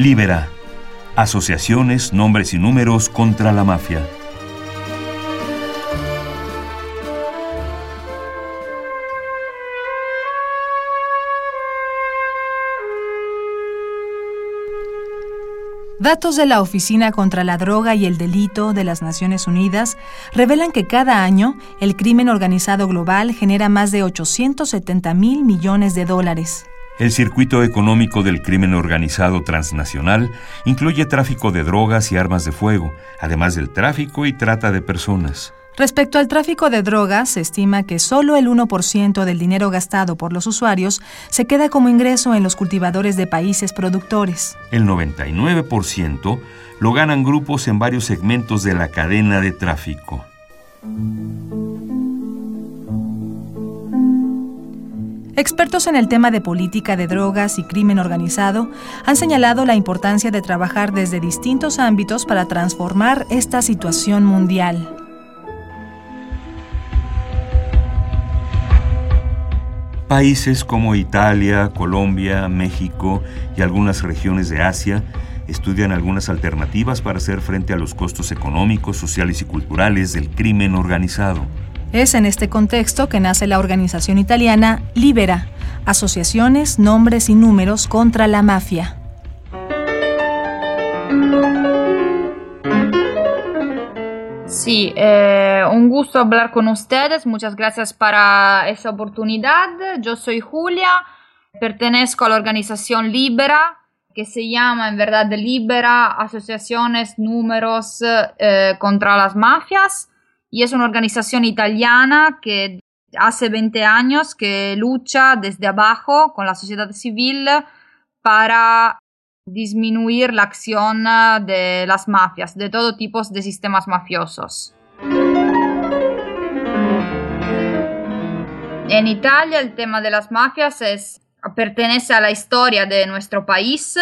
Libera. Asociaciones, nombres y números contra la mafia. Datos de la Oficina contra la Droga y el Delito de las Naciones Unidas revelan que cada año el crimen organizado global genera más de 870 mil millones de dólares. El circuito económico del crimen organizado transnacional incluye tráfico de drogas y armas de fuego, además del tráfico y trata de personas. Respecto al tráfico de drogas, se estima que solo el 1% del dinero gastado por los usuarios se queda como ingreso en los cultivadores de países productores. El 99% lo ganan grupos en varios segmentos de la cadena de tráfico. Expertos en el tema de política de drogas y crimen organizado han señalado la importancia de trabajar desde distintos ámbitos para transformar esta situación mundial. Países como Italia, Colombia, México y algunas regiones de Asia estudian algunas alternativas para hacer frente a los costos económicos, sociales y culturales del crimen organizado. Es en este contexto que nace la organización italiana Libera, Asociaciones, Nombres y Números contra la Mafia. Sí, eh, un gusto hablar con ustedes. Muchas gracias para esa oportunidad. Yo soy Julia, pertenezco a la organización Libera, que se llama en verdad Libera Asociaciones Números eh, contra las Mafias y es una organización italiana que hace 20 años que lucha desde abajo con la sociedad civil para disminuir la acción de las mafias, de todo tipo de sistemas mafiosos. En Italia el tema de las mafias es, pertenece a la historia de nuestro país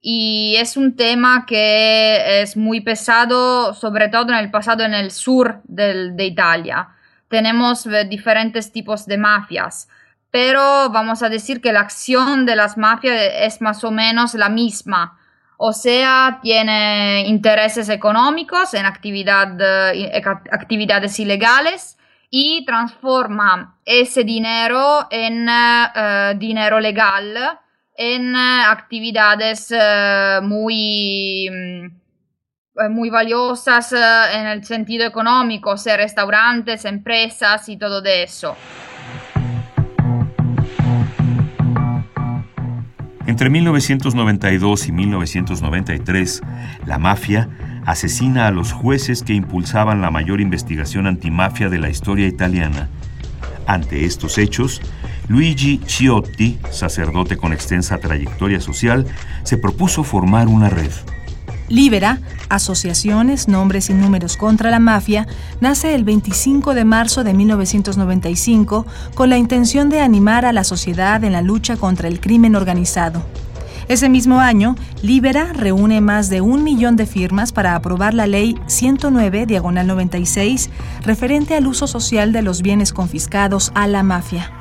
y es un tema que es muy pesado, sobre todo en el pasado en el sur de Italia. Tenemos eh, diferentes tipos de mafias, pero vamos a decir que la acción de las mafias es más o menos la misma. O sea, tiene intereses económicos en eh, actividades ilegales y transforma ese dinero en eh, dinero legal en eh, actividades eh, muy, mm, eh, muy valiosas en el sentido económico, sea restaurantes, empresas y todo eso. Entre 1992 y 1993, la mafia asesina a los jueces que impulsaban la mayor investigación antimafia de la historia italiana. Ante estos hechos, Luigi Ciotti, sacerdote con extensa trayectoria social, se propuso formar una red. Libera, Asociaciones, Nombres y Números contra la Mafia, nace el 25 de marzo de 1995 con la intención de animar a la sociedad en la lucha contra el crimen organizado. Ese mismo año, Libera reúne más de un millón de firmas para aprobar la Ley 109, diagonal 96, referente al uso social de los bienes confiscados a la mafia.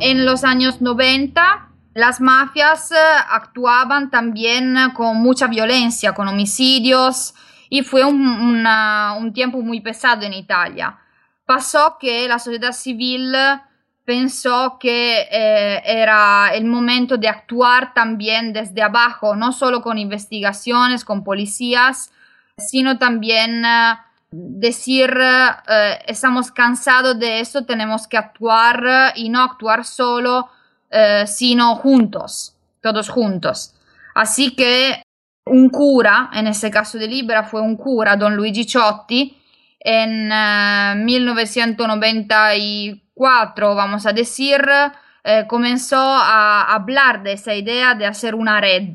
En los años 90, las mafias eh, actuaban también con mucha violencia, con homicidios, y fue un, tiempo muy pesado en Italia. Pasó que la sociedad civil pensó que eh, era el momento de actuar también desde abajo, no solo con investigaciones, con policías, sino también eh, decir eh, estamos cansados de esto, tenemos que actuar eh, y no actuar solo, eh, sino juntos, todos juntos. Así que un cura, en ese caso de Libera fue un cura, don Luigi Ciotti, en 1994, vamos a decir, comenzó a hablar de esa idea de hacer una red,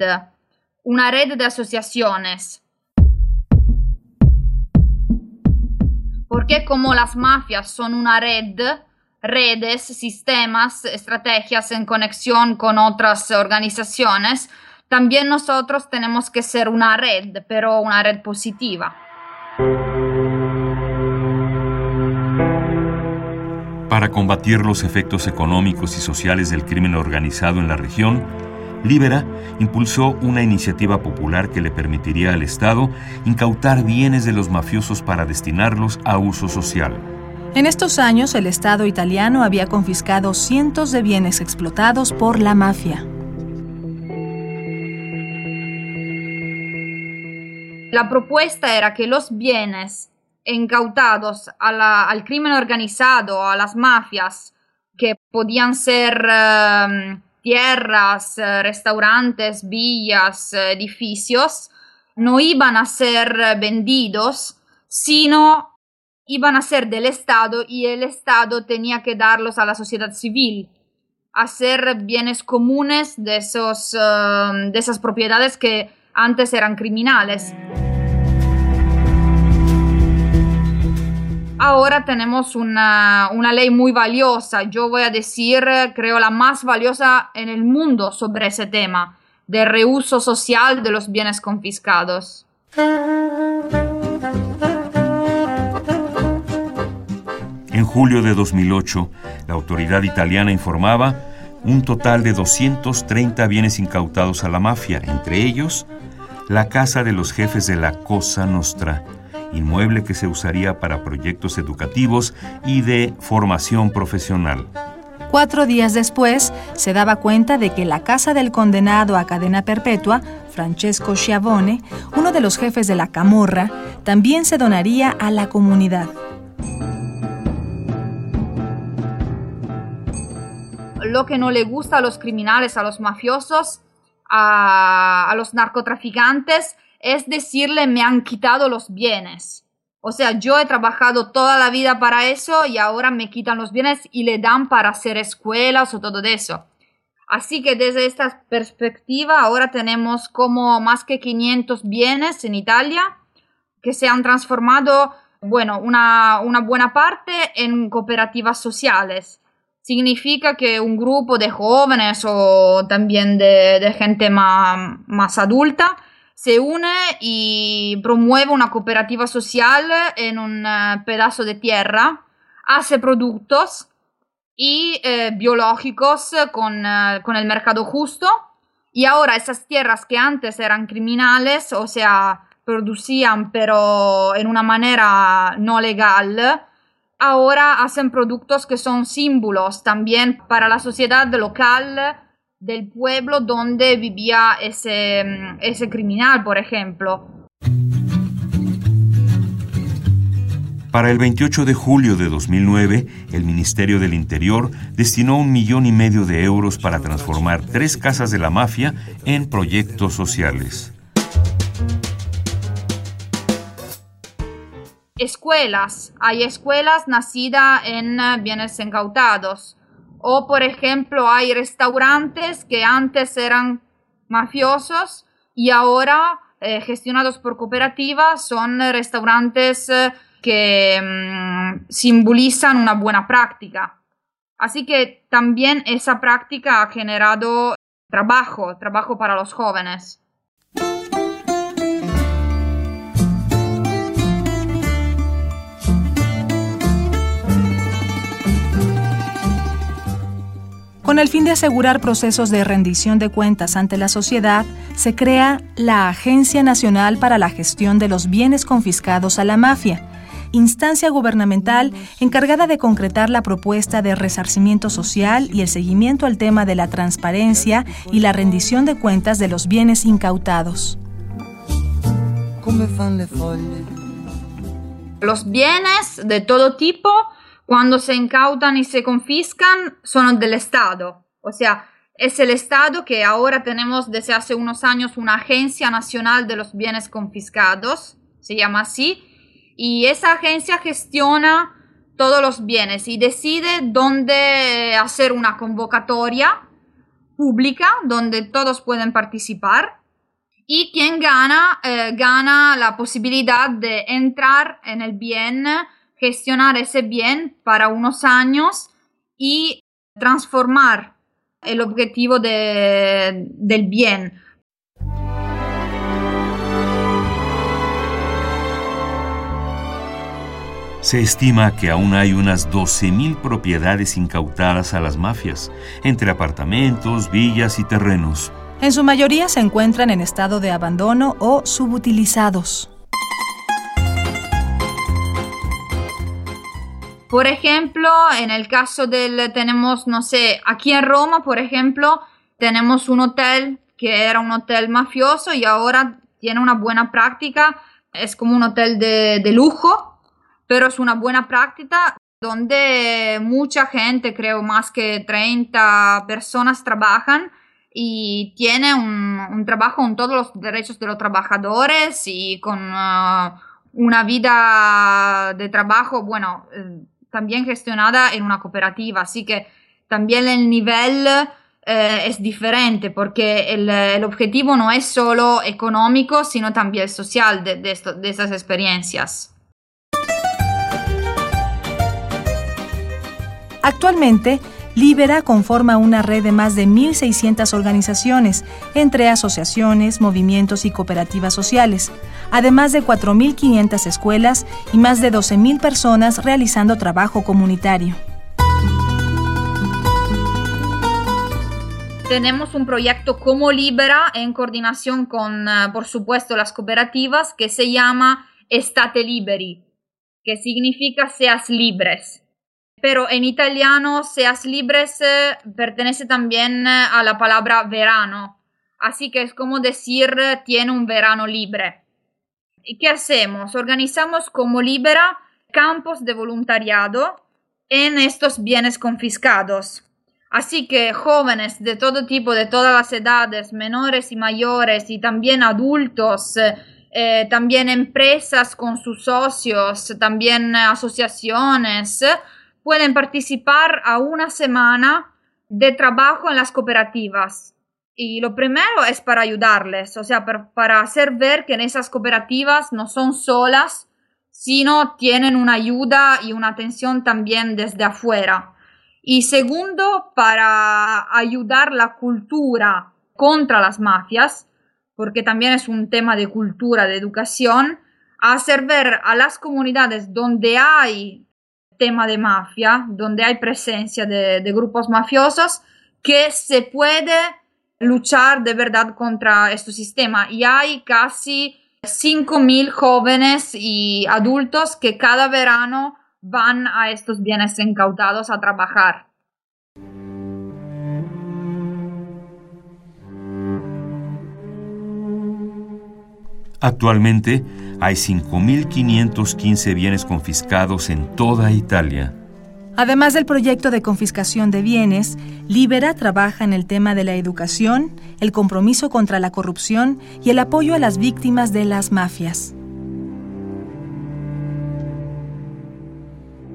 una red de asociaciones. Porque como las mafias son una red, redes, sistemas, estrategias en conexión con otras organizaciones, también nosotros tenemos que ser una red, pero una red positiva. Para combatir los efectos económicos y sociales del crimen organizado en la región, Libera impulsó una iniciativa popular que le permitiría al Estado incautar bienes de los mafiosos para destinarlos a uso social. En estos años, el Estado italiano había confiscado cientos de bienes explotados por la mafia. La propuesta era que los bienes incautados al crimen organizado, a las mafias, que podían ser em, tierras, eh, restaurantes, villas, edificios, no iban a ser vendidos, sino iban a ser del Estado y el Estado tenía que darlos a la sociedad civil, hacer bienes comunes de, esos, de esas propiedades que antes eran criminales. Ahora tenemos una, ley muy valiosa, yo voy a decir, creo la más valiosa en el mundo sobre ese tema, de reuso social de los bienes confiscados. En julio de 2008, la autoridad italiana informaba un total de 230 bienes incautados a la mafia, entre ellos la casa de los jefes de la Cosa Nostra, inmueble que se usaría para proyectos educativos y de formación profesional. Cuatro días después, se daba cuenta de que la casa del condenado a cadena perpetua, Francesco Schiavone, uno de los jefes de la Camorra, también se donaría a la comunidad. Lo que no le gusta a los criminales, a los mafiosos, a, los narcotraficantes es decirle me han quitado los bienes. O sea, yo he trabajado toda la vida para eso y ahora me quitan los bienes y le dan para hacer escuelas o todo eso. Así que desde esta perspectiva ahora tenemos como más que 500 bienes en Italia que se han transformado, bueno, una, una buena parte en cooperativas sociales significa que un grupo de jóvenes o también de, gente más, más, adulta se une y promueve una cooperativa social en un eh, pedazo de tierra, hace productos y eh, biológicos con, eh, con el mercado justo y ahora esas tierras que antes eran criminales, o sea, producían pero en una manera no legal, ahora hacen productos que son símbolos también para la sociedad local del pueblo donde vivía ese, ese criminal, por ejemplo. Para el 28 de julio de 2009, el Ministerio del Interior destinó un millón y medio de euros para transformar tres casas de la mafia en proyectos sociales. escuelas. Hay escuelas nacidas en eh, bienes incautados. O, por ejemplo, hay restaurantes que antes eran mafiosos y ahora, eh, gestionados por cooperativas, son restaurantes eh, que mm, simbolizan una buena práctica. Así que también esa práctica ha generado trabajo, trabajo para los jóvenes. Con el fin de asegurar procesos de rendición de cuentas ante la sociedad, se crea la Agencia Nacional para la Gestión de los Bienes Confiscados a la Mafia, instancia gubernamental encargada de concretar la propuesta de resarcimiento social y el seguimiento al tema de la transparencia y la rendición de cuentas de los bienes incautados. Los bienes de todo tipo cuando se incautan y se confiscan son del Estado. O sea, es el Estado que ahora tenemos desde hace unos años una Agencia Nacional de los Bienes Confiscados, se llama así, y esa agencia gestiona todos los bienes y decide dónde hacer una convocatoria pública donde todos pueden participar y quien gana eh, gana la posibilidad de entrar en el bien, gestionar ese bien para unos años y transformar el objetivo de, del bien. Se estima que aún hay unas 12.000 propiedades incautadas a las mafias, entre apartamentos, villas y terrenos. En su mayoría se encuentran en estado de abandono o subutilizados. Por ejemplo, en el caso del, tenemos, no sé, aquí en Roma, por ejemplo, tenemos un hotel que era un hotel mafioso y ahora tiene una buena práctica, es como un hotel de, de lujo, pero es una buena práctica donde mucha gente, creo más que 30 personas trabajan y tiene un, un, trabajo con todos los derechos de los trabajadores y con uh, una vida de trabajo, bueno, eh, también gestionada en una cooperativa, así que también el nivel eh, es diferente porque el, objetivo no es solo económico, sino también social de, de, esas experiencias. Actualmente, Libera conforma una red de más de 1.600 organizaciones, entre asociaciones, movimientos y cooperativas sociales, además de 4.500 escuelas y más de 12.000 personas realizando trabajo comunitario. Tenemos un proyecto como Libera en coordinación con, uh, por supuesto, las cooperativas que se llama Estate Liberi, que significa seas libres pero en italiano seas libres pertenece también eh, a la palabra verano, así que es como decir eh, tiene un verano libre. ¿Y qué hacemos? Organizamos como Libera campos de voluntariado en estos bienes confiscados. Así que jóvenes de todo tipo, de todas las edades, menores y mayores, y también adultos, eh, también empresas con sus socios, también asociaciones, pueden participar a una semana de trabajo en las cooperativas. Y lo primero es para ayudarles, o sea, para, para hacer ver que en esas cooperativas no son solas, sino tienen una ayuda y una atención también desde afuera. Y segundo, para ayudar la cultura contra las mafias, porque también es un tema de cultura, de educación, a hacer ver a las comunidades donde hay tema de mafia, donde hay presencia de, de grupos mafiosos, que se puede luchar de verdad contra este sistema. Y hay casi 5.000 jóvenes y adultos que cada verano van a estos bienes incautados a trabajar. Actualmente hay 5.515 bienes confiscados en toda Italia. Además del proyecto de confiscación de bienes, Libera trabaja en el tema de la educación, el compromiso contra la corrupción y el apoyo a las víctimas de las mafias.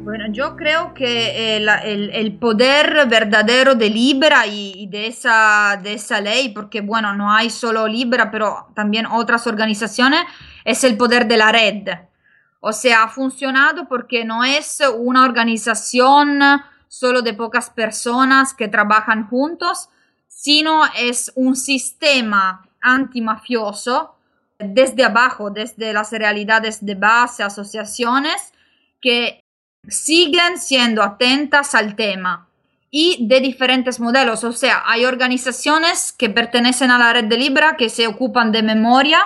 Bueno, yo creo que el, el, el poder verdadero de Libra y, y, de, esa, de esa ley, porque bueno, no hay solo Libra, pero también otras organizaciones, es el poder de la red. O sea, ha funcionado porque no es una organización solo de pocas personas que trabajan juntos, sino es un sistema antimafioso desde abajo, desde las realidades de base, asociaciones, que siguen siendo atentas al tema y de diferentes modelos. O sea, hay organizaciones que pertenecen a la red de Libra que se ocupan de memoria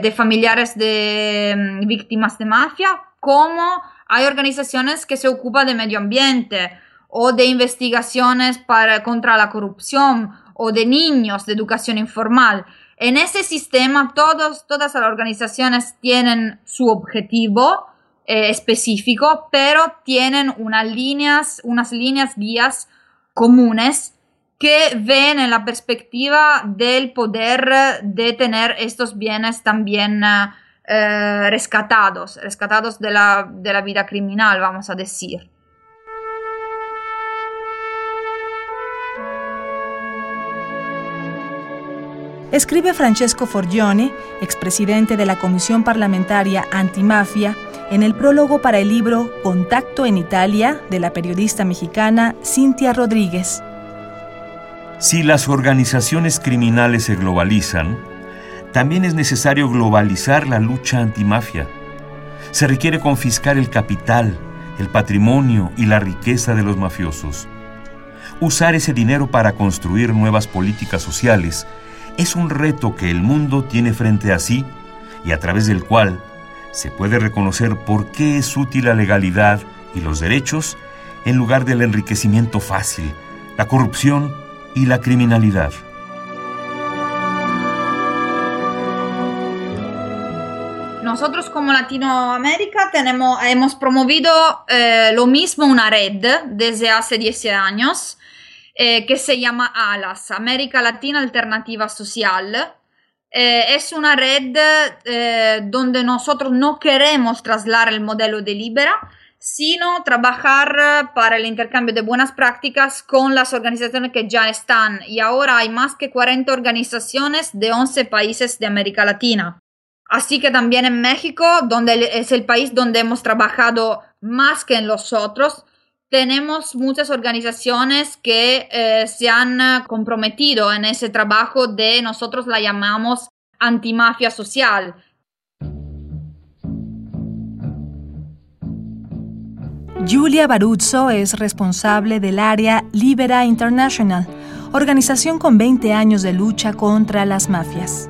de familiares de mm, víctimas de mafia, como hay organizaciones que se ocupan de medio ambiente o de investigaciones para, contra la corrupción o de niños, de educación informal. En ese sistema todos, todas las organizaciones tienen su objetivo, eh, específico, pero tienen unas líneas, unas líneas guías comunes que ven en la perspectiva del poder de tener estos bienes también eh, rescatados, rescatados de la, de la vida criminal, vamos a decir. Escribe Francesco Forgione, expresidente de la Comisión Parlamentaria Antimafia, en el prólogo para el libro Contacto en Italia de la periodista mexicana Cintia Rodríguez. Si las organizaciones criminales se globalizan, también es necesario globalizar la lucha antimafia. Se requiere confiscar el capital, el patrimonio y la riqueza de los mafiosos. Usar ese dinero para construir nuevas políticas sociales es un reto que el mundo tiene frente a sí y a través del cual se puede reconocer por qué es útil la legalidad y los derechos en lugar del enriquecimiento fácil, la corrupción y la criminalidad. Nosotros como Latinoamérica tenemos, hemos promovido eh, lo mismo una red desde hace 10 años eh, que se llama ALAS, América Latina Alternativa Social. Eh, es una red eh, donde nosotros no queremos trasladar el modelo de Libera, sino trabajar para el intercambio de buenas prácticas con las organizaciones que ya están. Y ahora hay más que 40 organizaciones de 11 países de América Latina. Así que también en México, donde es el país donde hemos trabajado más que en los otros, tenemos muchas organizaciones que eh, se han eh, comprometido en ese trabajo de, nosotros la llamamos antimafia social. Julia Baruzzo es responsable del área Libera International, organización con 20 años de lucha contra las mafias.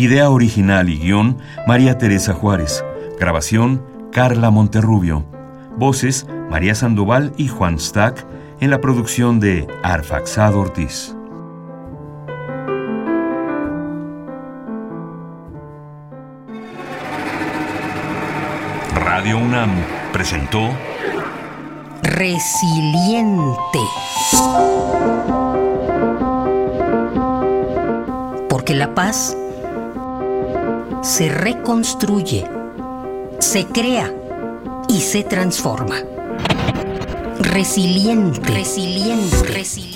Idea original y guion, María Teresa Juárez. Grabación, Carla Monterrubio. Voces, María Sandoval y Juan Stack, en la producción de Arfaxado Ortiz. Radio UNAM presentó Resiliente. Porque la paz se reconstruye, se crea y se transforma. Resiliente, resiliente, resiliente.